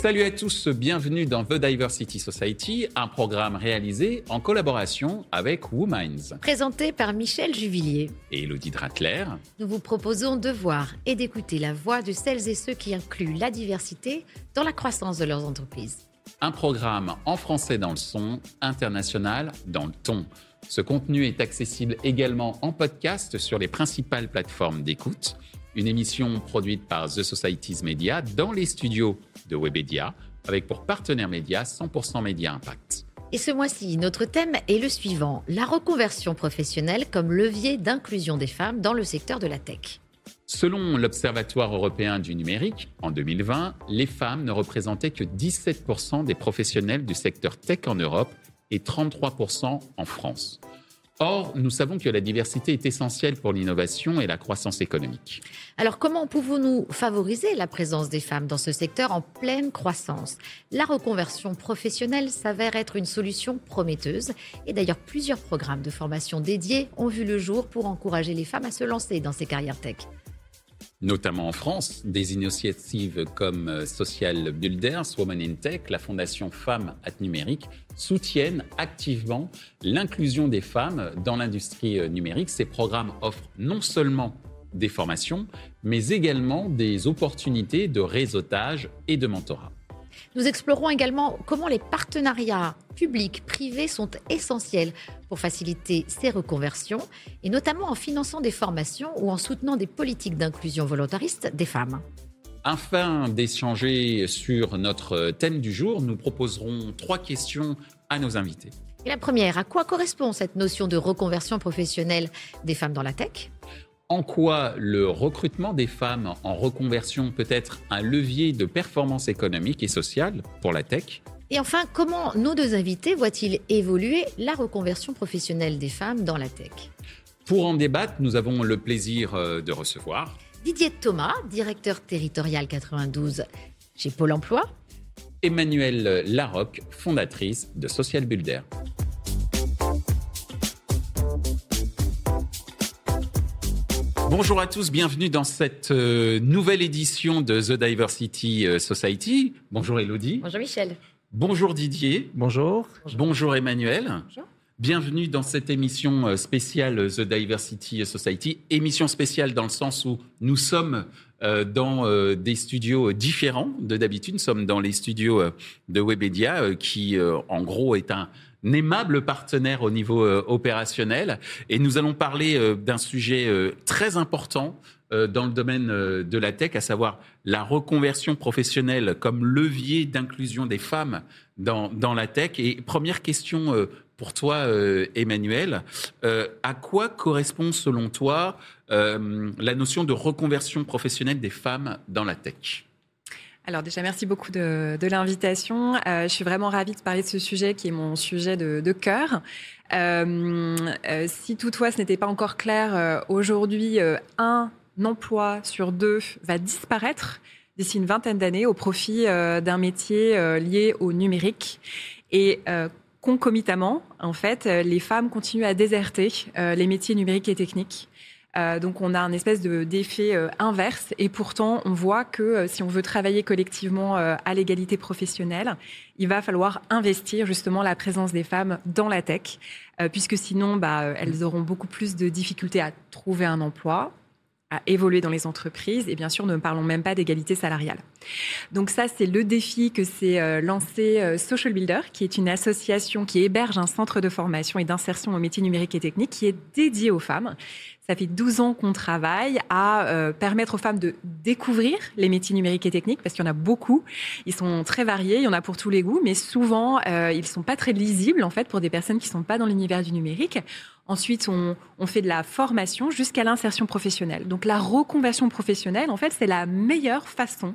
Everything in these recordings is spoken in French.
Salut à tous, bienvenue dans The Diversity Society, un programme réalisé en collaboration avec Wominds. Présenté par Michel Juvillier et Elodie Dratler. Nous vous proposons de voir et d'écouter la voix de celles et ceux qui incluent la diversité dans la croissance de leurs entreprises. Un programme en français dans le son, international dans le ton. Ce contenu est accessible également en podcast sur les principales plateformes d'écoute une émission produite par The Society's Media dans les studios de Webedia, avec pour partenaire média 100% Média Impact. Et ce mois-ci, notre thème est le suivant, la reconversion professionnelle comme levier d'inclusion des femmes dans le secteur de la tech. Selon l'Observatoire européen du numérique, en 2020, les femmes ne représentaient que 17% des professionnels du secteur tech en Europe et 33% en France. Or, nous savons que la diversité est essentielle pour l'innovation et la croissance économique. Alors, comment pouvons-nous favoriser la présence des femmes dans ce secteur en pleine croissance? La reconversion professionnelle s'avère être une solution prometteuse. Et d'ailleurs, plusieurs programmes de formation dédiés ont vu le jour pour encourager les femmes à se lancer dans ces carrières tech notamment en France, des initiatives comme euh, Social Builders, Women in Tech, la Fondation Femmes at Numérique soutiennent activement l'inclusion des femmes dans l'industrie euh, numérique. Ces programmes offrent non seulement des formations, mais également des opportunités de réseautage et de mentorat. Nous explorerons également comment les partenariats publics, privés sont essentiels pour faciliter ces reconversions, et notamment en finançant des formations ou en soutenant des politiques d'inclusion volontariste des femmes. Afin d'échanger sur notre thème du jour, nous proposerons trois questions à nos invités. Et la première, à quoi correspond cette notion de reconversion professionnelle des femmes dans la tech? En quoi le recrutement des femmes en reconversion peut être un levier de performance économique et sociale pour la tech? Et enfin, comment nos deux invités voient-ils évoluer la reconversion professionnelle des femmes dans la tech? Pour en débattre, nous avons le plaisir euh, de recevoir Didier Thomas, directeur territorial 92 chez Pôle Emploi. Emmanuelle Larocque, fondatrice de Social Builder. Bonjour à tous, bienvenue dans cette euh, nouvelle édition de The Diversity euh, Society. Bonjour Elodie. Bonjour Michel. Bonjour Didier. Bonjour. Bonjour, Emmanuel. Bonjour. Bienvenue dans cette émission euh, spéciale The Diversity Society. Émission spéciale dans le sens où nous sommes dans des studios différents de d'habitude. Nous sommes dans les studios de Webedia, qui en gros est un aimable partenaire au niveau euh, opérationnel. Et nous allons parler euh, d'un sujet euh, très important dans le domaine de la tech, à savoir la reconversion professionnelle comme levier d'inclusion des femmes dans, dans, la tech. Et première question pour toi, Emmanuel, à quoi correspond selon toi la notion de reconversion professionnelle des femmes dans la tech? Alors déjà, merci beaucoup de, l'invitation. Euh, je suis vraiment ravie de parler de ce sujet qui est mon sujet de, cœur. Euh, euh, si toutefois ce n'était pas encore clair, aujourd'hui, un emploi sur deux va disparaître d'ici une vingtaine d'années au profit d'un métier lié au numérique. Et concomitamment, en fait, les femmes continuent à déserter les métiers numériques et techniques. Euh, donc on a un espèce d'effet euh, inverse. Et pourtant on voit que euh, si on veut travailler collectivement à l'égalité professionnelle, il va falloir investir justement la présence des femmes dans la tech, puisque sinon bah, elles auront beaucoup plus de difficultés à trouver un emploi, à évoluer dans les entreprises et bien sûr ne parlons même pas d'égalité salariale. Donc ça c'est le défi que s'est lancé Social Builder qui est une association qui héberge un centre de formation et d'insertion aux métiers numériques et techniques qui est dédié aux femmes. Ça fait 12 ans qu'on travaille à euh, permettre aux femmes de découvrir les métiers numériques et techniques, parce qu'il y en a beaucoup. Ils sont très variés, il y en a pour tous les goûts, mais souvent, euh, ils ne sont pas très lisibles, en fait, pour des personnes qui ne sont pas dans l'univers du numérique. Ensuite, on, on fait de la formation jusqu'à l'insertion professionnelle. Donc, la reconversion professionnelle, en fait, c'est la meilleure façon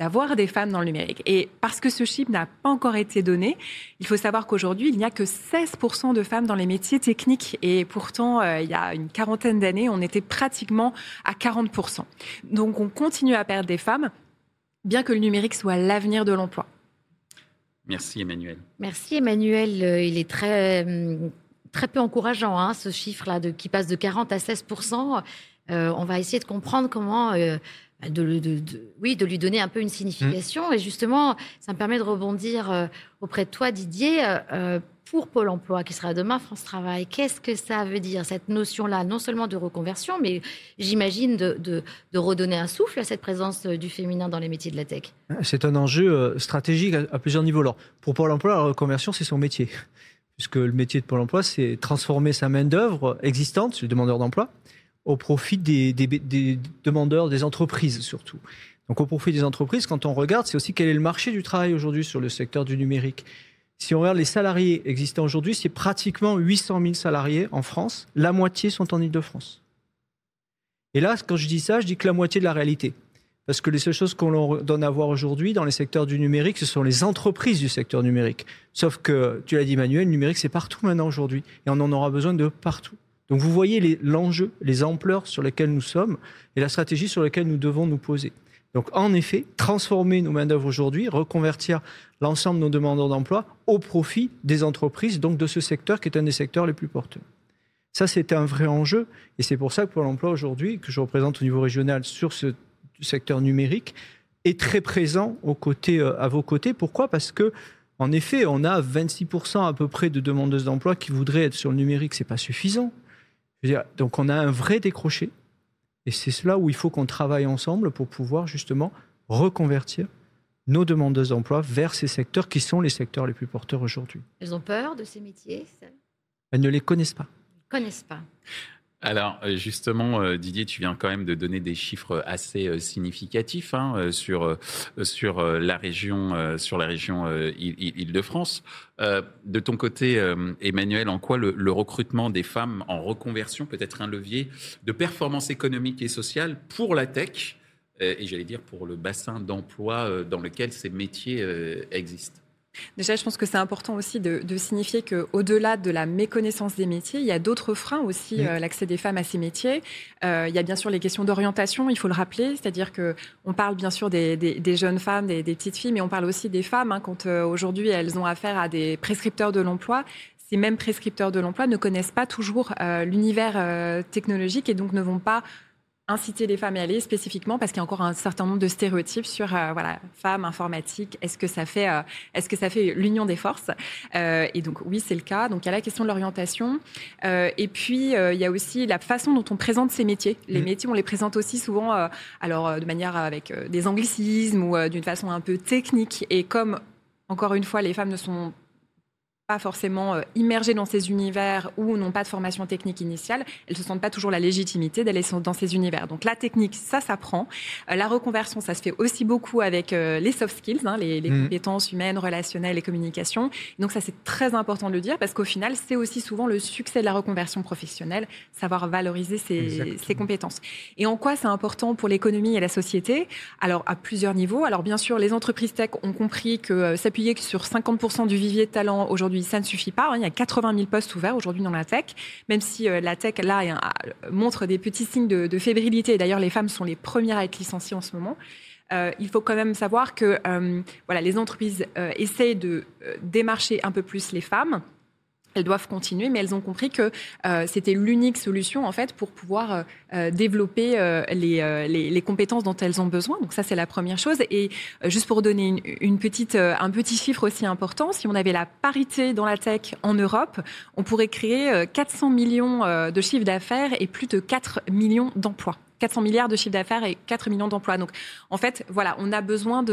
d'avoir des femmes dans le numérique. Et parce que ce chiffre n'a pas encore été donné, il faut savoir qu'aujourd'hui, il n'y a que 16% de femmes dans les métiers techniques. Et pourtant, euh, il y a une quarantaine d'années, on était pratiquement à 40%. Donc on continue à perdre des femmes, bien que le numérique soit l'avenir de l'emploi. Merci Emmanuel. Merci Emmanuel. Il est très, hum, très peu encourageant, hein, ce chiffre-là qui passe de 40 à 16% On va essayer de comprendre comment de, oui, de lui donner un peu une signification. Mm. Et justement, ça me permet de rebondir euh, auprès de toi, Didier. Euh, pour Pôle emploi, qui sera demain France Travail, qu'est-ce que ça veut dire, cette notion-là, non seulement de reconversion, mais j'imagine de, redonner un souffle à cette présence euh, du féminin dans les métiers de la tech? C'est un enjeu stratégique à, plusieurs niveaux. Alors, pour Pôle emploi, la reconversion, c'est son métier. Puisque le métier de Pôle emploi, c'est transformer sa main-d'œuvre existante, le demandeur d'emploi, au profit des, demandeurs, des entreprises surtout. Donc au profit des entreprises, quand on regarde, c'est aussi quel est le marché du travail aujourd'hui sur le secteur du numérique. Si on regarde les salariés existants aujourd'hui, c'est pratiquement 800 000 salariés en France. La moitié sont en Ile-de-France. Et là, quand je dis ça, je dis que la moitié de la réalité. Parce que les seules choses qu'on donne à voir aujourd'hui dans les secteurs du numérique, ce sont les entreprises du secteur numérique. Sauf que, tu l'as dit Manuel, le numérique, c'est partout maintenant aujourd'hui. Et on en aura besoin de partout. Donc vous voyez l'enjeu, les, ampleurs sur lesquelles nous sommes et la stratégie sur laquelle nous devons nous poser. Donc en effet, transformer nos main-d'œuvre aujourd'hui, reconvertir l'ensemble de nos demandeurs d'emploi au profit des entreprises, donc de ce secteur qui est un des secteurs les plus porteurs. Ça, c'est un vrai enjeu et c'est pour ça que Pôle emploi aujourd'hui, que je représente au niveau régional sur ce secteur numérique, est très présent aux côtés, euh, à vos côtés. Pourquoi? Parce que en effet, on a 26% à peu près de demandeuses d'emploi qui voudraient être sur le numérique. C'est pas suffisant donc on a un vrai décroché. Et c'est cela où il faut qu'on travaille ensemble pour pouvoir justement reconvertir nos demandeuses d'emploi vers ces secteurs qui sont les secteurs les plus porteurs aujourd'hui. Elles ont peur de ces métiers Elles ne les connaissent pas. Connaissent pas. Alors euh, justement, euh, Didier, tu viens quand même de donner des chiffres assez euh, significatifs sur sur la région sur la région Île-de-France. de ton côté, Emmanuel, en quoi le, recrutement des femmes en reconversion peut être un levier de performance économique et sociale pour la tech et j'allais dire pour le bassin d'emploi dans lequel ces métiers existent? Déjà, je pense que c'est important aussi de, signifier qu'au-delà de la méconnaissance des métiers, il y a d'autres freins aussi, euh, l'accès des femmes à ces métiers. Euh, il y a bien sûr les questions d'orientation, il faut le rappeler, c'est-à-dire que on parle bien sûr des, jeunes femmes, des, petites filles, mais on parle aussi des femmes hein, quand euh, aujourd'hui elles ont affaire à des prescripteurs de l'emploi. Ces mêmes prescripteurs de l'emploi ne connaissent pas toujours l'univers technologique et donc ne vont pas inciter les femmes à aller spécifiquement parce qu'il y a encore un certain nombre de stéréotypes sur euh, voilà femmes informatique est-ce que ça fait euh, est-ce que ça fait l'union des forces? Euh, et donc oui c'est le cas. Donc il y a la question de l'orientation. Et puis il y a aussi la façon dont on présente ces métiers. Les mmh. métiers on les présente aussi souvent alors de manière avec des anglicismes ou d'une façon un peu technique. Et comme encore une fois les femmes ne sont pas forcément euh, immergées dans ces univers ou n'ont pas de formation technique initiale, elles ne se sentent pas toujours la légitimité d'aller dans ces univers. Donc la technique, ça s'apprend. Euh, la reconversion, ça se fait aussi beaucoup avec euh, les soft skills, hein, les, mmh. compétences humaines, relationnelles et communication. Donc ça, c'est très important de le dire parce qu'au final, c'est aussi souvent le succès de la reconversion professionnelle, savoir valoriser ses, ses compétences. Et en quoi c'est important pour l'économie et la société? Alors à plusieurs niveaux. Alors bien sûr, les entreprises tech ont compris que s'appuyer sur 50% du vivier de talent aujourd'hui ça ne suffit pas. Hein. Il y a 80 000 postes ouverts aujourd'hui dans la tech, même si euh, la tech, là, montre des petits signes de, fébrilité. Et d'ailleurs, les femmes sont les premières à être licenciées en ce moment. Euh, il faut quand même savoir que euh, voilà, les entreprises essayent de démarcher un peu plus les femmes elles doivent continuer, mais elles ont compris que euh, c'était l'unique solution en fait pour pouvoir euh, euh, développer les, les, compétences dont elles ont besoin. Donc ça c'est la première chose. Et juste pour donner une, petite, un petit chiffre aussi important, si on avait la parité dans la tech en Europe, on pourrait créer 400 millions de chiffres d'affaires et plus de 4 millions d'emplois. 400 milliards de chiffre d'affaires et 4 millions d'emplois. Donc, en fait, voilà, on a besoin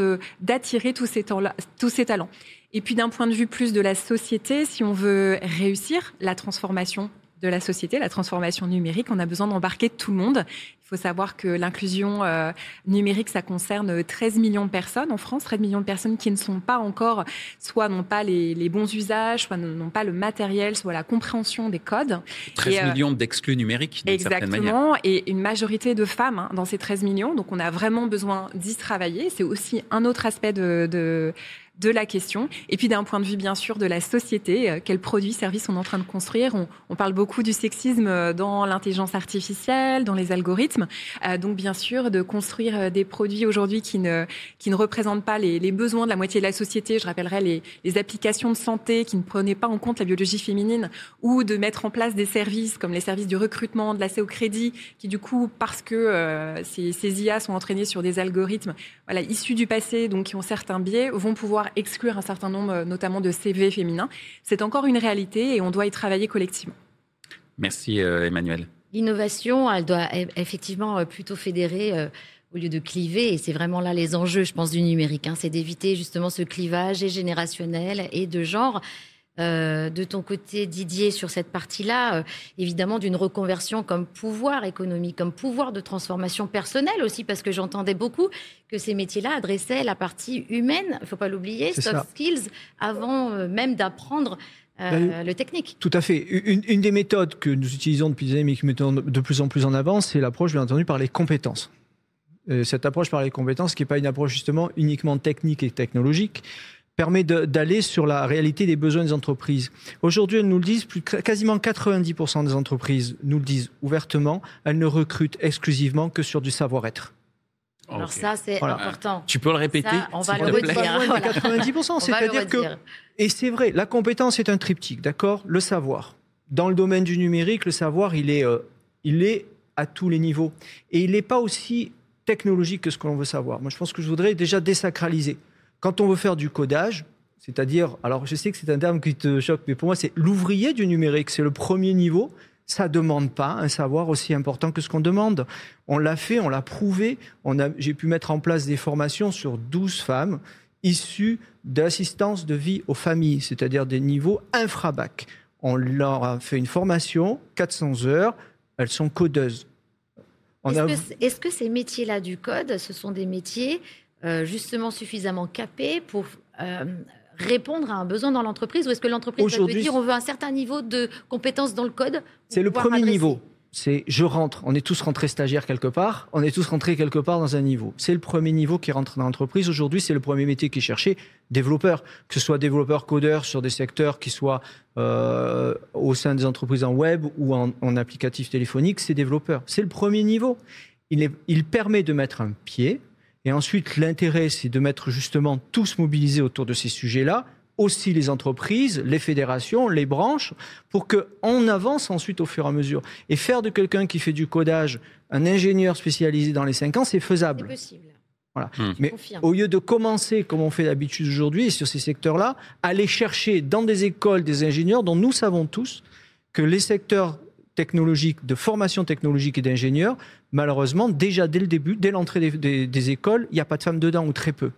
d'attirer tous tous ces talents. Et puis d'un point de vue plus de la société, si on veut réussir la transformation de la société, la transformation numérique, on a besoin d'embarquer tout le monde. Il faut savoir que l'inclusion euh, numérique, ça concerne 13 millions de personnes en France, 13 millions de personnes qui ne sont pas encore, soit n'ont pas les, bons usages, soit n'ont pas le matériel, soit la compréhension des codes. 13 euh, millions d'exclus numériques, Exactement, et une majorité de femmes hein, dans ces 13 millions. Donc on a vraiment besoin d'y travailler. C'est aussi un autre aspect de de la question. Et puis d'un point de vue bien sûr de la société, euh, quels produits, services on est en train de construire. On, parle beaucoup du sexisme euh, dans l'intelligence artificielle, dans les algorithmes. Euh, donc bien sûr de construire des produits aujourd'hui qui ne, qui ne représentent pas les, besoins de la moitié de la société. Je rappellerai les, les, applications de santé qui ne prenaient pas en compte la biologie féminine ou de mettre en place des services comme les services du recrutement, de l'accès au crédit, qui du coup, parce que ces, ces IA sont entraînés sur des algorithmes voilà, issus du passé, donc qui ont certains biais, vont pouvoir exclure un certain nombre, euh, notamment de CV féminins. C'est encore une réalité et on doit y travailler collectivement. Merci euh, Emmanuel. L'innovation, elle doit e-, effectivement euh, plutôt fédérer au lieu de cliver. Et c'est vraiment là les enjeux, je pense, du numérique. Hein. c'est d'éviter justement ce clivage et générationnel et de genre. Euh, de ton côté, Didier, sur cette partie-là, euh, évidemment, d'une reconversion comme pouvoir économique, comme pouvoir de transformation personnelle aussi, parce que j'entendais beaucoup que ces métiers-là adressaient la partie humaine, il ne faut pas l'oublier, soft skills, avant euh, même d'apprendre ben, le technique. Tout à fait. Une, des méthodes que nous utilisons depuis des années, mais qui met de plus en plus en avant, c'est l'approche, bien entendu, par les compétences. cette approche par les compétences, qui n'est pas une approche justement uniquement technique et technologique, permet d'aller sur la réalité des besoins des entreprises. Aujourd'hui, elles nous le disent, plus, quasiment 90% des entreprises nous le disent ouvertement, elles ne recrutent exclusivement que sur du savoir-être. Alors ça, c'est important. Tu peux le répéter On va le redire. 90%, c'est-à-dire que... Et c'est vrai, la compétence est un triptyque, d'accord? Le savoir. Dans le domaine du numérique, le savoir, il est, euh, il est à tous les niveaux. Et il n'est pas aussi technologique que ce que l'on veut savoir. Moi, je pense que je voudrais déjà désacraliser. Quand on veut faire du codage, c'est-à-dire, alors je sais que c'est un terme qui te choque, mais pour moi c'est l'ouvrier du numérique, c'est le premier niveau. Ça demande pas un savoir aussi important que ce qu'on demande. On l'a fait, on l'a prouvé. On a, j'ai pu mettre en place des formations sur 12 femmes issues d'assistance de vie aux familles, c'est-à-dire des niveaux infrabac. On leur a fait une formation, 400 heures, elles sont codeuses. Est-ce que ces métiers-là du code, ce sont des métiers euh, justement suffisamment capé pour euh, répondre à un besoin dans l'entreprise Ou est-ce que l'entreprise va te dire on veut un certain niveau de compétence dans le code C'est le premier niveau. C'est je rentre. On est tous rentrés stagiaires quelque part. On est tous rentrés quelque part dans un niveau. C'est le premier niveau qui rentre dans l'entreprise. Aujourd'hui, c'est le premier métier qui est cherché. Développeur, que ce soit développeur codeur sur des secteurs qui soient euh, au sein des entreprises en web ou en, en applicatif téléphonique, c'est développeur. C'est le premier niveau. Il, est, il permet de mettre un pied et ensuite, l'intérêt, c'est de mettre justement tous mobilisés autour de ces sujets-là, aussi les entreprises, les fédérations, les branches, pour qu'on avance ensuite au fur et à mesure. Et faire de quelqu'un qui fait du codage un ingénieur spécialisé dans les cinq ans, c'est faisable. C'est possible. Voilà. Hmm. Mais au lieu de commencer, comme on fait d'habitude aujourd'hui, sur ces secteurs-là, aller chercher dans des écoles des ingénieurs dont nous savons tous que les secteurs technologique, de formation technologique et d'ingénieurs, malheureusement, déjà dès le début, dès l'entrée des, écoles, il n'y a pas de femmes dedans ou très peu.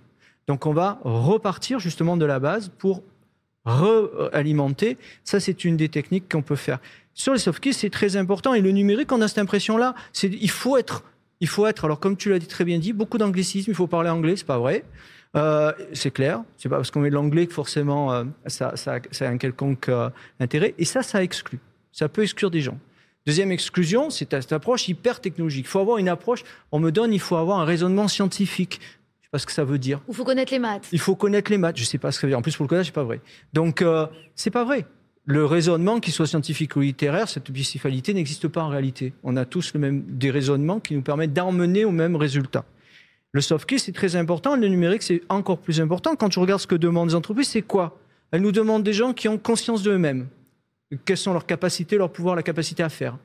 Donc on va repartir justement de la base pour réalimenter. Ça, c'est une des techniques qu'on peut faire. Sur les soft c'est très important. Et le numérique, on a cette impression-là. Il faut être, il faut être. Alors, comme tu l'as très bien dit, beaucoup d'anglicisme. Il faut parler anglais, c'est pas vrai. Euh, c'est clair. C'est pas parce qu'on met de l'anglais que forcément euh, ça, ça, a un quelconque euh, intérêt. Et ça, ça exclut. Ça peut exclure des gens. Deuxième exclusion, c'est cette approche hyper technologique. Il faut avoir une approche, on me donne, il faut avoir un raisonnement scientifique. Je ne sais pas ce que ça veut dire. Il faut connaître les maths. Il faut connaître les maths. Je ne sais pas ce que ça veut dire. En plus, pour le codage, c'est pas vrai. Donc, euh, c'est pas vrai. Le raisonnement, qu'il soit scientifique ou littéraire, cette bicéphalité n'existe pas en réalité. On a tous le même, des raisonnements qui nous permettent d'emmener au même résultat. Le soft skill, c'est très important. Le numérique, c'est encore plus important. Quand tu regardes ce que demandent les entreprises, c'est quoi? Elles nous demandent des gens qui ont conscience d'eux-mêmes quelles sont leurs capacités, leur pouvoir, la capacité à faire.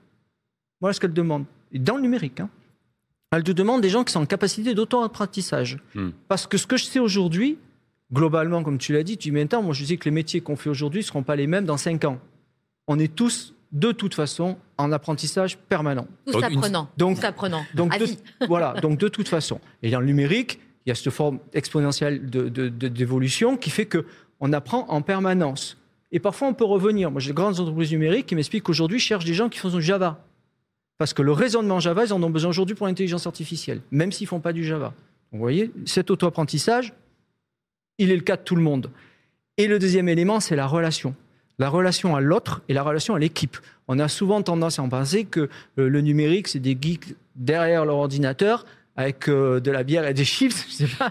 Voilà ce qu'elle demande. Et dans le numérique, hein, elle te demande des gens qui sont en capacité d'auto-apprentissage. Hmm. Parce que ce que je sais aujourd'hui, globalement, comme tu l'as dit, tu dis, temps, moi je dis que les métiers qu'on fait aujourd'hui ne seront pas les mêmes dans 5 ans. On est tous, de toute façon, en apprentissage permanent. Tous apprenants. Donc, tous apprenants. Donc, voilà, donc de toute façon. Et dans le numérique, il y a cette forme exponentielle d'évolution de, de, qui fait qu'on apprend en permanence. Et parfois, on peut revenir. Moi, j'ai de grandes entreprises numériques qui m'expliquent qu'aujourd'hui, je cherche des gens qui font du Java. Parce que le raisonnement Java, ils en ont besoin aujourd'hui pour l'intelligence artificielle, même s'ils ne font pas du Java. vous voyez, cet auto-apprentissage, il est le cas de tout le monde. Et le deuxième élément, c'est la relation. La relation à l'autre et la relation à l'équipe. On a souvent tendance à en penser que euh, le numérique, c'est des geeks derrière leur ordinateur avec euh, de la bière et des chips. Sais pas.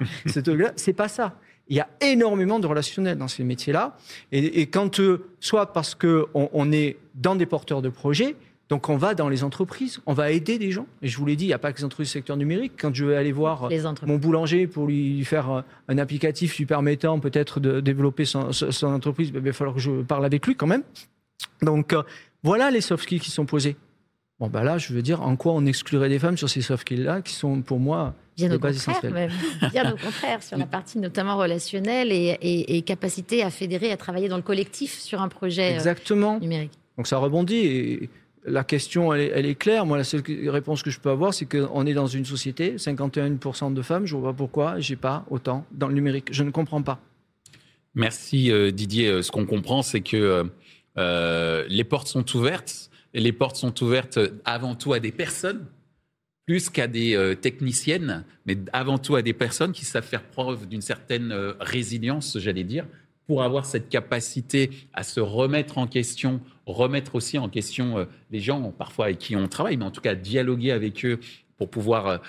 c'est pas ça. Il y a énormément de relationnel dans ces métiers-là. Et, quand, euh, soit parce qu'on on est dans des porteurs de projets, donc on va dans les entreprises, on va aider des gens. Et je vous l'ai dit, il n'y a pas que les entreprises du secteur numérique. Quand je vais aller voir mon boulanger pour lui faire un applicatif lui permettant peut-être de développer son, entreprise, ben, il va falloir que je parle avec lui quand même. Donc euh, voilà les soft skills qui sont posés. Bon, ben là, je veux dire, en quoi on exclurait des femmes sur ces soft skills-là, qui sont pour moi Bien au contraire, bien au contraire, sur la partie notamment relationnelle et, capacité à fédérer, à travailler dans le collectif sur un projet euh, Exactement. numérique. Donc ça rebondit et la question, elle est, claire. Moi, la seule réponse que je peux avoir, c'est qu'on est dans une société, 51% de femmes, je ne vois pas pourquoi j'ai pas autant dans le numérique. Je ne comprends pas. Merci euh, Didier. Euh, ce qu'on comprend, c'est que les portes sont ouvertes. Les portes sont ouvertes avant tout à des personnes plus qu'à des euh, techniciennes, mais avant tout à des personnes qui savent faire preuve d'une certaine euh, résilience, j'allais dire, pour avoir cette capacité à se remettre en question, remettre aussi en question euh, les gens parfois avec qui on travaille, mais en tout cas dialoguer avec eux pour pouvoir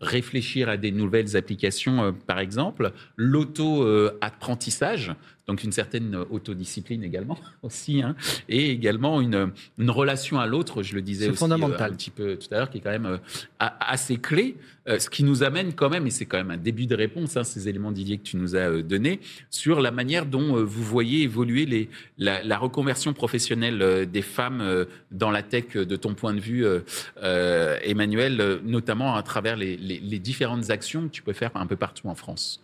réfléchir à des nouvelles applications, par exemple. L'auto-apprentissage, donc une certaine autodiscipline également aussi, hein, et également une, une relation à l'autre, je le disais aussi fondamental. Euh, un petit peu tout à l'heure, qui est quand même euh, assez clé, euh, ce qui nous amène quand même, et c'est quand même un début de réponse, hein, ces éléments Didier que tu nous as donnés, sur la manière dont vous voyez évoluer les, la, reconversion professionnelle des femmes dans la tech de ton point de vue, Emmanuel, notamment à travers les, les différentes actions que tu peux faire un peu partout en France.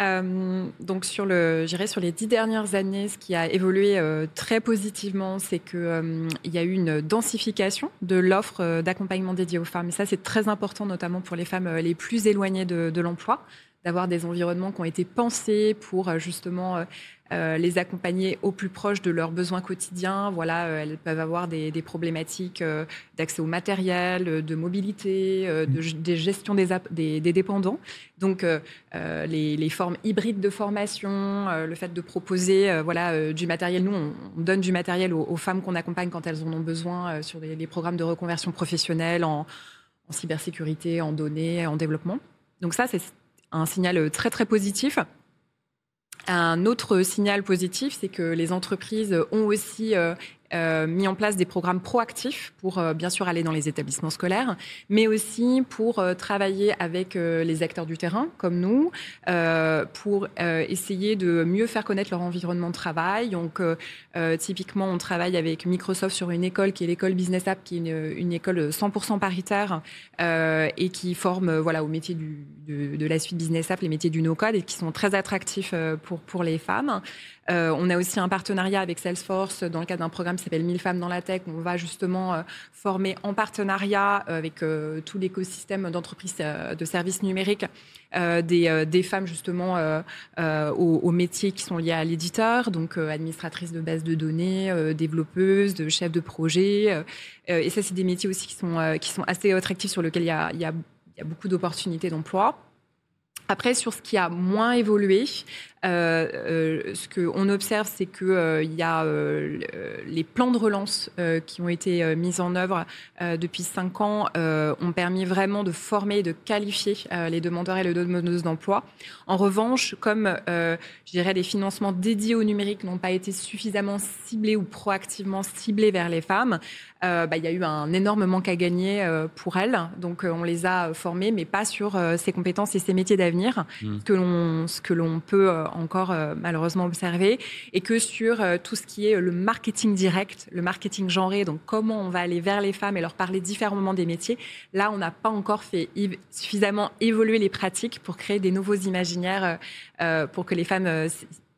Euh, donc sur le, sur les dix dernières années, ce qui a évolué euh, très positivement, c'est qu'il euh, y a eu une densification de l'offre d'accompagnement dédiée aux femmes. Et ça, c'est très important, notamment pour les femmes les plus éloignées de l'emploi, d'avoir des environnements qui ont été pensés pour justement euh, les accompagner au plus proche de leurs besoins quotidiens. Voilà, euh, elles peuvent avoir des, problématiques euh, d'accès au matériel, de mobilité, de, gestion des, dépendants. Donc, les, formes hybrides de formation, le fait de proposer voilà, du matériel. Nous, on, donne du matériel aux, femmes qu'on accompagne quand elles en ont besoin sur les, programmes de reconversion professionnelle en, en cybersécurité, en données, en développement. Donc ça, c'est un signal très, très positif. Un autre signal positif, c'est que les entreprises ont aussi euh, euh, mis en place des programmes proactifs pour euh, bien sûr aller dans les établissements scolaires, mais aussi pour euh, travailler avec les acteurs du terrain comme nous, pour essayer de mieux faire connaître leur environnement de travail. Donc typiquement, on travaille avec Microsoft sur une école qui est l'école Business App, qui est une, école 100% paritaire et qui forme voilà au métier du, de, de, la suite Business App, les métiers du no-code et qui sont très attractifs pour pour les femmes. Euh, on a aussi un partenariat avec Salesforce dans le cadre d'un programme qui s'appelle 1000 femmes dans la tech. On va justement euh, former en partenariat euh, avec tout l'écosystème d'entreprises de services numériques des, femmes justement aux, métiers qui sont liés à l'éditeur, donc administratrices de bases de données, développeuses, de chefs de projet. et ça, c'est des métiers aussi qui sont, qui sont assez attractifs sur lesquels il y a, il y a beaucoup d'opportunités d'emploi. Après, sur ce qui a moins évolué, euh, euh, ce qu'on observe, c'est qu'il euh, y a les plans de relance qui ont été mis en œuvre depuis cinq ans ont permis vraiment de former et de qualifier les demandeurs et les demandeuses d'emploi. En revanche, comme je dirais les financements dédiés au numérique n'ont pas été suffisamment ciblés ou proactivement ciblés vers les femmes, bah, il y a eu un énorme manque à gagner pour elles. Donc on les a formées, mais pas sur ces compétences et ces métiers d'avenir, mmh. ce que l'on peut encore euh, malheureusement observé, et que sur euh, tout ce qui est le marketing direct, le marketing genré, donc comment on va aller vers les femmes et leur parler différemment des métiers, là, on n'a pas encore fait suffisamment évoluer les pratiques pour créer des nouveaux imaginaires euh, pour que les femmes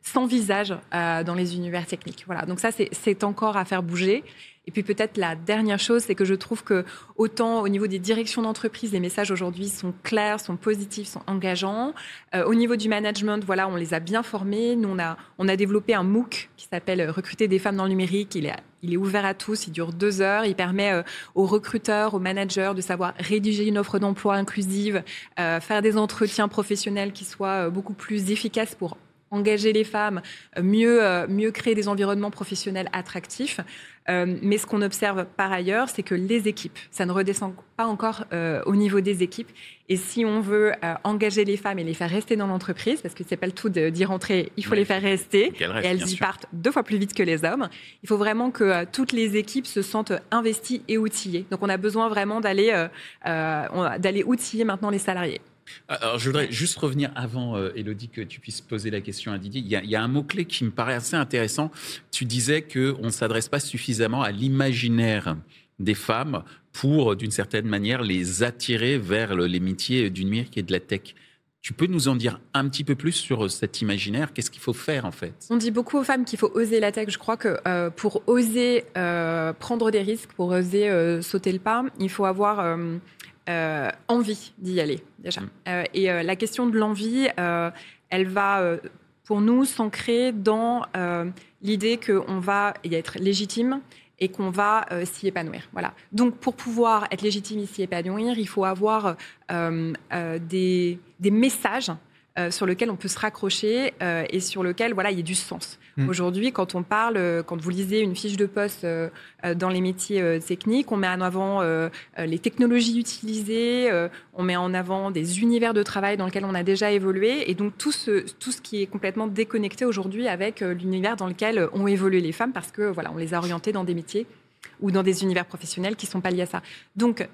s'envisagent dans les univers techniques. Voilà, donc ça, c'est encore à faire bouger. Et puis peut-être la dernière chose, c'est que je trouve que autant au niveau des directions d'entreprise, les messages aujourd'hui sont clairs, sont positifs, sont engageants. Euh, au niveau du management, voilà, on les a bien formés. Nous, on a, on a développé un MOOC qui s'appelle Recruter des femmes dans le numérique. Il est, il est ouvert à tous, il dure deux heures. Il permet euh, aux recruteurs, aux managers de savoir rédiger une offre d'emploi inclusive, euh, faire des entretiens professionnels qui soient beaucoup plus efficaces pour engager les femmes, mieux, mieux créer des environnements professionnels attractifs. Euh, mais ce qu'on observe par ailleurs, c'est que les équipes, ça ne redescend pas encore euh, au niveau des équipes. Et si on veut euh, engager les femmes et les faire rester dans l'entreprise, parce que c'est pas le tout d'y rentrer, il faut les faire rester, et elles y partent deux fois plus vite que les hommes. Il faut vraiment que toutes les équipes se sentent investies et outillées. Donc on a besoin vraiment d'aller d'aller outiller maintenant les salariés. Alors, je voudrais juste revenir avant, euh, Elodie, que tu puisses poser la question à Didier. Il y a, un mot-clé qui me paraît assez intéressant. Tu disais qu'on ne s'adresse pas suffisamment à l'imaginaire des femmes pour, d'une certaine manière, les attirer vers les métiers du numérique et de la tech. Tu peux nous en dire un petit peu plus sur cet imaginaire? Qu'est-ce qu'il faut faire en fait? On dit beaucoup aux femmes qu'il faut oser la tech. Je crois que euh, pour oser euh, prendre des risques, pour oser sauter le pas, il faut avoir euh, envie d'y aller déjà. Mm. Euh, et euh, la question de l'envie, elle va pour nous s'ancrer dans l'idée qu'on va y être légitime et qu'on va s'y épanouir. Voilà. Donc, pour pouvoir être légitime et s'y épanouir, il faut avoir des, des, messages euh, sur lequel on peut se raccrocher euh, et sur lequel voilà il y a du sens. Mm. Aujourd'hui, quand on parle, euh, quand vous lisez une fiche de poste dans les métiers techniques, on met en avant les technologies utilisées, on met en avant des univers de travail dans lesquels on a déjà évolué et donc tout ce, tout ce qui est complètement déconnecté aujourd'hui avec l'univers dans lequel ont évolué les femmes parce que voilà on les a orientées dans des métiers ou dans des univers professionnels qui sont pas liés à ça. Donc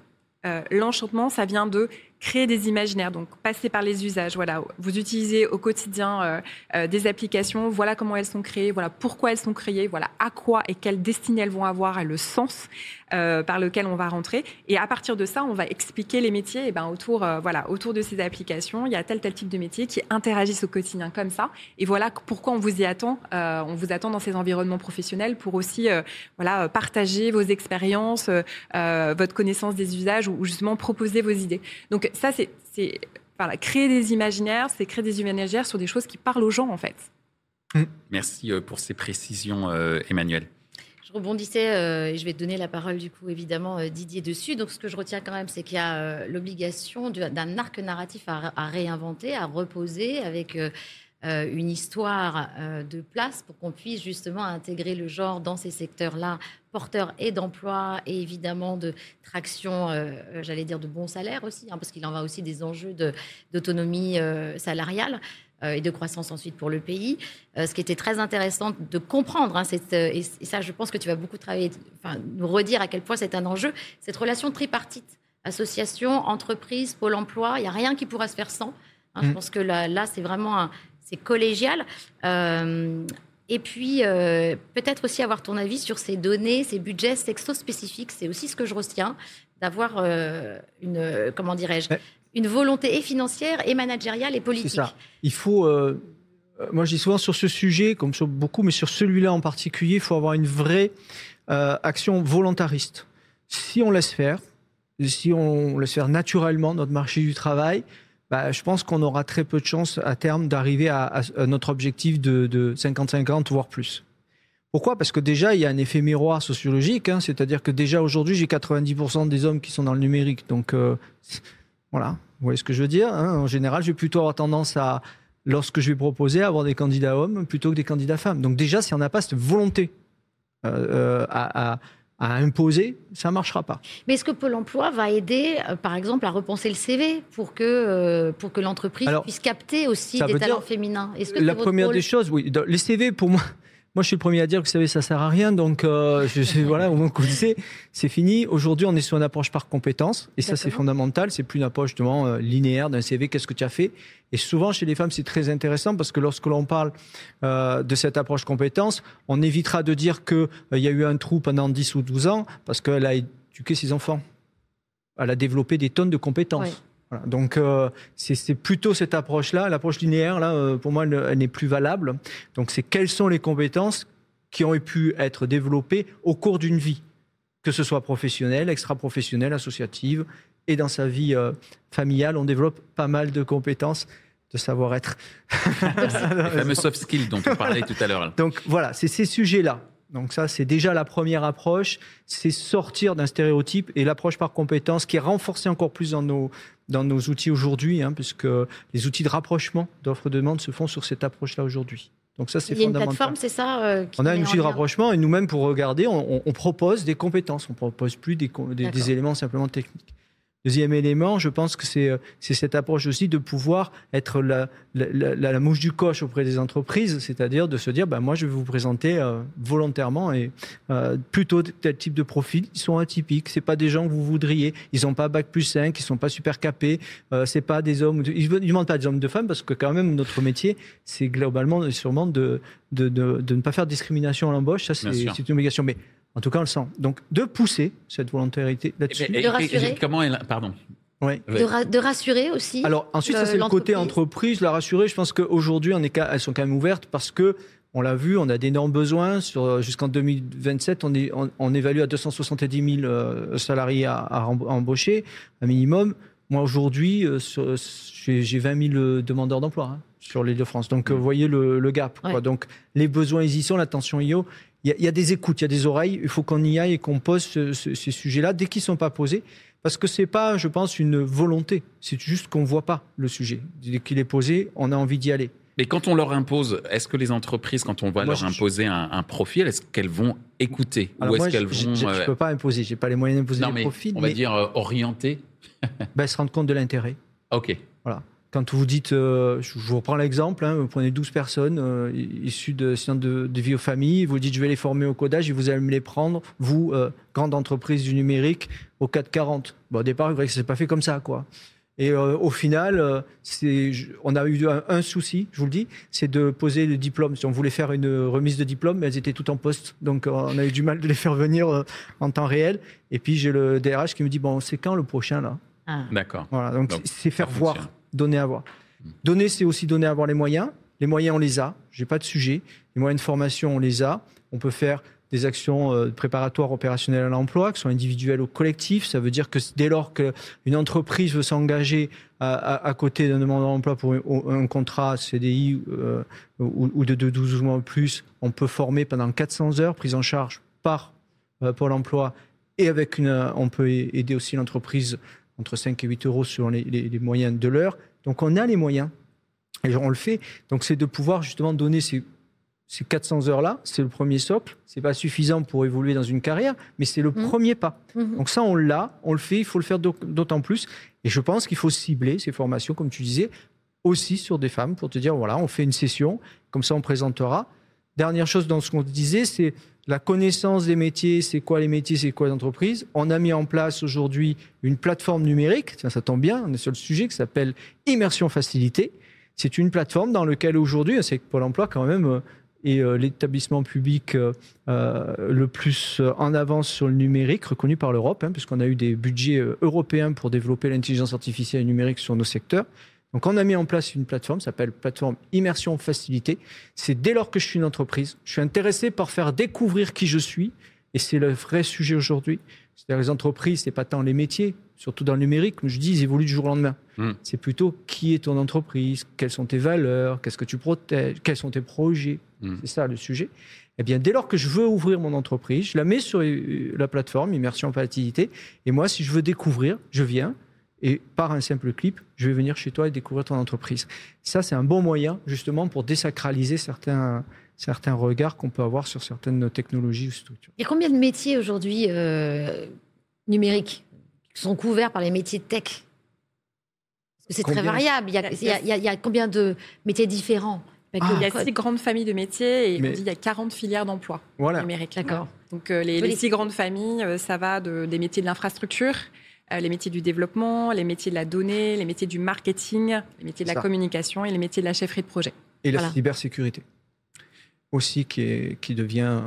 l'enchantement, ça vient de créer des imaginaires, donc passer par les usages. Voilà, vous utilisez au quotidien euh, euh, des applications. Voilà comment elles sont créées. Voilà pourquoi elles sont créées. Voilà à quoi et quelle destinée elles vont avoir et le sens euh, par lequel on va rentrer. Et à partir de ça, on va expliquer les métiers. Ben autour, voilà, autour de ces applications, il y a tel tel type de métiers qui interagissent au quotidien comme ça. Et voilà pourquoi on vous y attend. on vous attend dans ces environnements professionnels pour aussi, voilà, partager vos expériences, votre connaissance des usages ou justement proposer vos idées. Donc ça, c'est créer des imaginaires, c'est créer des imaginaires sur des choses qui parlent aux gens, en fait. Mm. Merci euh, pour ces précisions, euh, Emmanuel. Je rebondissais, euh, et je vais te donner la parole du coup évidemment Didier dessus. Donc ce que je retiens quand même, c'est qu'il y a l'obligation d'un arc narratif à, à, réinventer, à reposer avec euh, une histoire euh, de place pour qu'on puisse justement intégrer le genre dans ces secteurs-là, porteurs et d'emploi et évidemment de traction, euh, j'allais dire de bons salaires aussi, hein, parce qu'il en va aussi des enjeux d'autonomie salariale et de croissance ensuite pour le pays. ce qui était très intéressant de comprendre, hein, et, ça je pense que tu vas beaucoup travailler, enfin, nous redire à quel point c'est un enjeu, cette relation tripartite, association, entreprise, pôle emploi, il n'y a rien qui pourra se faire sans. Hein, je mmh. pense que là, là c'est vraiment un, c'est collégial. Euh, et puis, euh, peut-être aussi avoir ton avis sur ces données, ces budgets sexo-spécifiques. C'est aussi ce que je retiens, d'avoir euh, une, comment dirais-je, une volonté et financière et managériale et politique. C'est ça. Il faut, moi je dis souvent sur ce sujet, comme sur beaucoup, mais sur celui-là en particulier, il faut avoir une vraie action volontariste. Si on laisse faire, si on laisse faire naturellement notre marché du travail, bah, je pense qu'on aura très peu de chances à terme d'arriver à, notre objectif de, 50-50, voire plus. Pourquoi? Parce que déjà, il y a un effet miroir sociologique, hein, c'est-à-dire que déjà aujourd'hui, j'ai 90% des hommes qui sont dans le numérique. Donc, euh, voilà, vous voyez ce que je veux dire hein? En général, je vais plutôt avoir tendance à, lorsque je vais proposer, avoir des candidats hommes plutôt que des candidats femmes. Donc déjà, si on n'a pas cette volonté euh, euh, à à imposer, ça ne marchera pas. Mais est-ce que Pôle emploi va aider, euh, par exemple, à repenser le CV pour que, euh, pour que l'entreprise puisse capter aussi des talents féminins? La première des choses, oui. Les CV, pour moi, moi, je suis le premier à dire que vous savez, ça sert à rien. Donc, euh, je, voilà, au moment qu'on le c'est fini. Aujourd'hui, on est sur une approche par compétence. Et ça, c'est fondamental. C'est plus une approche justement euh, linéaire d'un CV. Qu'est-ce que tu as fait? Et souvent, chez les femmes, c'est très intéressant parce que lorsque l'on parle euh, de cette approche compétence, on évitera de dire qu'il il y a eu un trou pendant 10 ou 12 ans parce qu'elle a éduqué ses enfants. Elle a développé des tonnes de compétences. Donc euh, c'est plutôt cette approche-là, l'approche linéaire, là, euh, pour moi, elle, n'est plus valable. Donc c'est quelles sont les compétences qui ont pu être développées au cours d'une vie, que ce soit professionnelle, extra-professionnelle, associative, et dans sa vie euh, familiale, on développe pas mal de compétences de savoir-être. les fameux soft skills dont on parlait tout à l'heure. Donc voilà, c'est ces sujets-là Donc ça, c'est déjà la première approche, c'est sortir d'un stéréotype et l'approche par compétence qui est renforcée encore plus dans nos, dans nos outils aujourd'hui, hein, puisque les outils de rapprochement d'offres de demande se font sur cette approche-là aujourd'hui. Donc ça, c'est fondamental. Il y a une plateforme, c'est ça euh, On a un outil de rapprochement et nous-mêmes, pour regarder, on, on, propose des compétences. On propose plus des, des éléments simplement techniques. Deuxième élément, je pense que c'est euh, cette approche aussi de pouvoir être la, la, la, mouche du coche auprès des entreprises, c'est-à-dire de se dire, ben moi je vais vous présenter euh, volontairement et euh, plutôt tel type de profil. Ils sont atypiques, c'est pas des gens que vous voudriez, ils n'ont pas bac plus 5, ils sont pas super capés, euh, c'est pas des hommes, ils ne demandent pas des hommes de femmes parce que quand même notre métier, c'est globalement sûrement de de, de, de, ne pas faire de discrimination à l'embauche, ça c'est une obligation. Mais en tout cas, on le sent. Donc, de pousser cette volontarité là-dessus. De rassurer. Comment elle, pardon. Ouais. De, rassurer aussi. Alors ensuite, ça c'est le côté entreprise, la rassurer. Je pense qu'aujourd'hui, elles sont quand même ouvertes parce que on l'a vu, on a d'énormes besoins. Sur jusqu'en 2027, on, est, on, évalue à 270 000 euh, salariés à, embaucher, un minimum. Moi aujourd'hui, euh, j'ai 20 000 euh, demandeurs d'emploi hein, sur l'île de France. Donc, vous voyez le, gap. Donc, les besoins, ils y sont, l'attention y est il y, a des écoutes, il y a des oreilles. Il faut qu'on y aille et qu'on pose ces sujets-là dès qu'ils ne sont pas posés. Parce que ce n'est pas, je pense, une volonté. C'est juste qu'on ne voit pas le sujet. Dès qu'il est posé, on a envie d'y aller. Mais quand on leur impose, est-ce que les entreprises, quand on va leur imposer un, profil, est-ce qu'elles vont écouter Ou est-ce qu'elles vont. Je ne euh, peux pas imposer, je n'ai pas les moyens d'imposer un profil. On va dire euh, orienter ben, Se rendre compte de l'intérêt. Ok. Voilà. Quand vous dites, euh, je vous reprends l'exemple, hein, vous prenez 12 personnes euh, issues de de, de, vie aux familles, vous dites je vais les former au codage et vous allez me les prendre, vous, euh, grande entreprise du numérique, au 440. Bon, au départ, vrai que c'est pas fait comme ça, quoi. Et au final, c'est, on a eu un, souci, je vous le dis, c'est de poser le diplôme. Si on voulait faire une remise de diplôme, elles étaient toutes en poste. Donc on a eu du mal de les faire venir en temps réel. Et puis j'ai le DRH qui me dit, bon, c'est quand le prochain là? Ah. D'accord. Voilà, donc c'est faire voir donner à voir. Donner, c'est aussi donner à voir les moyens. Les moyens, on les a. J'ai pas de sujet. Les moyens de formation, on les a. On peut faire des actions euh, préparatoires opérationnelles à l'emploi, qui sont individuelles ou collectives. Ça veut dire que dès lors qu'une entreprise veut s'engager à, côté d'un demandeur d'emploi pour un, contrat CDI euh, ou, de 12 mois ou plus, on peut former pendant 400 heures, prise en charge par euh, Pôle emploi. Et avec une, on peut aider aussi l'entreprise entre 5 et 8 euros selon les, moyens de l'heure. Donc on a les moyens et on le fait. Donc c'est de pouvoir justement donner ces, 400 heures-là, c'est le premier socle. C'est pas suffisant pour évoluer dans une carrière, mais c'est le mmh. premier pas. Mmh. Donc ça, on l'a, on le fait, il faut le faire d'autant plus. Et je pense qu'il faut cibler ces formations, comme tu disais, aussi sur des femmes pour te dire, voilà, on fait une session, comme ça on présentera. Dernière chose dans ce qu'on disait, c'est la connaissance des métiers, c'est quoi les métiers, c'est quoi les entreprises. On a mis en place aujourd'hui une plateforme numérique, ça, tombe bien, on est sur le sujet qui s'appelle Immersion Facilité. C'est une plateforme dans laquelle aujourd'hui, c'est Pôle emploi quand même euh, est euh, l'établissement public euh, le plus en avance sur le numérique, reconnu par l'Europe, hein, puisqu'on a eu des budgets européens pour développer l'intelligence artificielle et numérique sur nos secteurs. Donc on a mis en place une plateforme, s'appelle plateforme Immersion Facilité. C'est dès lors que je suis une entreprise, je suis intéressé par faire découvrir qui je suis, et c'est le vrai sujet aujourd'hui. C'est-à-dire les entreprises, c'est pas tant les métiers, surtout dans le numérique, comme je dis, ils évoluent du jour au lendemain. Hmm. C'est plutôt qui est ton entreprise, quelles sont tes valeurs, qu'est-ce que tu protèges, quels sont tes projets. Hmm. C'est ça le sujet. Eh bien, dès lors que je veux ouvrir mon entreprise, je la mets sur euh, la plateforme Immersion Facilité, et moi, si je veux découvrir, je viens, et par un simple clip, je vais venir chez toi et découvrir ton entreprise. Ça, c'est un bon moyen justement pour désacraliser certains, certains regards qu'on peut avoir sur certaines technologies ou structures. Il y a combien de métiers aujourd'hui euh, numériques qui sont couverts par les métiers tech? C'est très variable. Il y, a, il, y a, combien de métiers différents? Il y a six grandes familles de métiers et on dit il y a 40 filières d'emploi voilà. numériques. D'accord. Donc euh, les, les, six grandes familles, euh, ça va de, des métiers de l'infrastructure, euh, les métiers du développement, les métiers de la donnée, les métiers du marketing, les métiers de la communication et les métiers de la chefferie de projet. Et la cybersécurité aussi qui, est, qui devient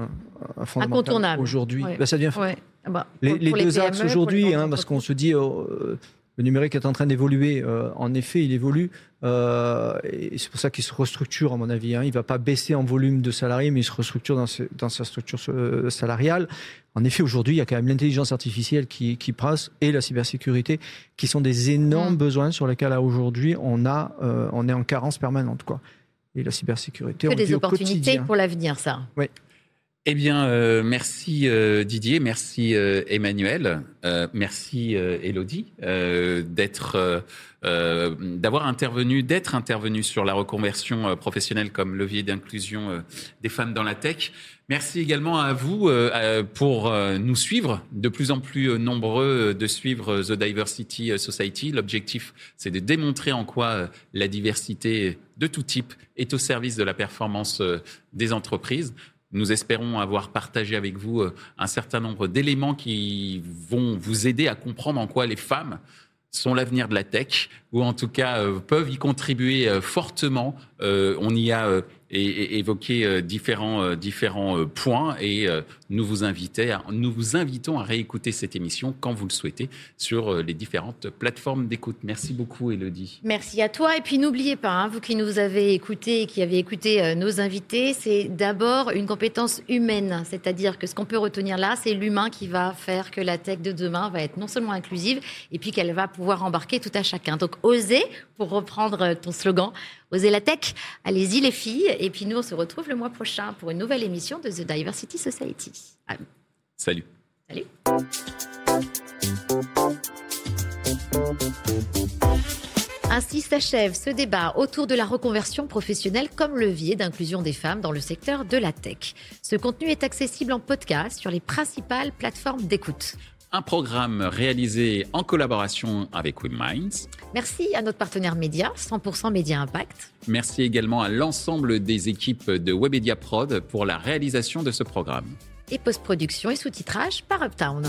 fondamental aujourd'hui. Bah, ça devient ah bah, les, deux axes aujourd'hui, hein, parce qu'on se dit oh, euh, le numérique est en train d'évoluer. Euh, en effet, il évolue. et c'est pour ça qu'il se restructure, à mon avis. Hein. Il ne va pas baisser en volume de salariés, mais il se restructure dans, dans sa structure salariale. En effet, aujourd'hui, il y a quand même l'intelligence artificielle qui, qui passe et la cybersécurité, qui sont des énormes mm. besoins sur lesquels aujourd'hui on a, euh, on est en carence permanente, quoi. Et la cybersécurité, que des opportunités pour l'avenir, ça. Oui. Eh bien, euh, merci euh, Didier, merci euh, Emmanuel, merci Elodie d'être, d'avoir intervenu, d'être intervenu sur la reconversion professionnelle comme levier d'inclusion des femmes dans la tech. Merci également à vous pour nous suivre, de plus en plus nombreux de suivre The Diversity Society. L'objectif, c'est de démontrer en quoi la diversité de tout type est au service de la performance des entreprises. Nous espérons avoir partagé avec vous euh, un certain nombre d'éléments qui vont vous aider à comprendre en quoi les femmes sont l'avenir de la tech, ou en tout cas euh, peuvent y contribuer euh, fortement. on y a et, évoquer euh, différents, euh, différents euh, points et nous vous, invitons à réécouter cette émission quand vous le souhaitez sur les différentes plateformes d'écoute. Merci beaucoup, Elodie. Merci à toi. Et puis n'oubliez pas, hein, vous qui nous avez écoutés, qui avez écouté nos invités, c'est d'abord une compétence humaine. C'est-à-dire que ce qu'on peut retenir là, c'est l'humain qui va faire que la tech de demain va être non seulement inclusive, et puis qu'elle va pouvoir embarquer tout à chacun. Donc osez, pour reprendre ton slogan, Osez la tech. Allez-y les filles. Et puis nous, on se retrouve le mois prochain pour une nouvelle émission de The Diversity Society. Salut. Salut. Ainsi s'achève ce débat autour de la reconversion professionnelle comme levier d'inclusion des femmes dans le secteur de la tech. Ce contenu est accessible en podcast sur les principales plateformes d'écoute un programme réalisé en collaboration avec WebMinds. Merci à notre partenaire média, 100% Média Impact. Merci également à l'ensemble des équipes de Webedia Prod pour la réalisation de ce programme. Et post-production et sous-titrage par Uptown.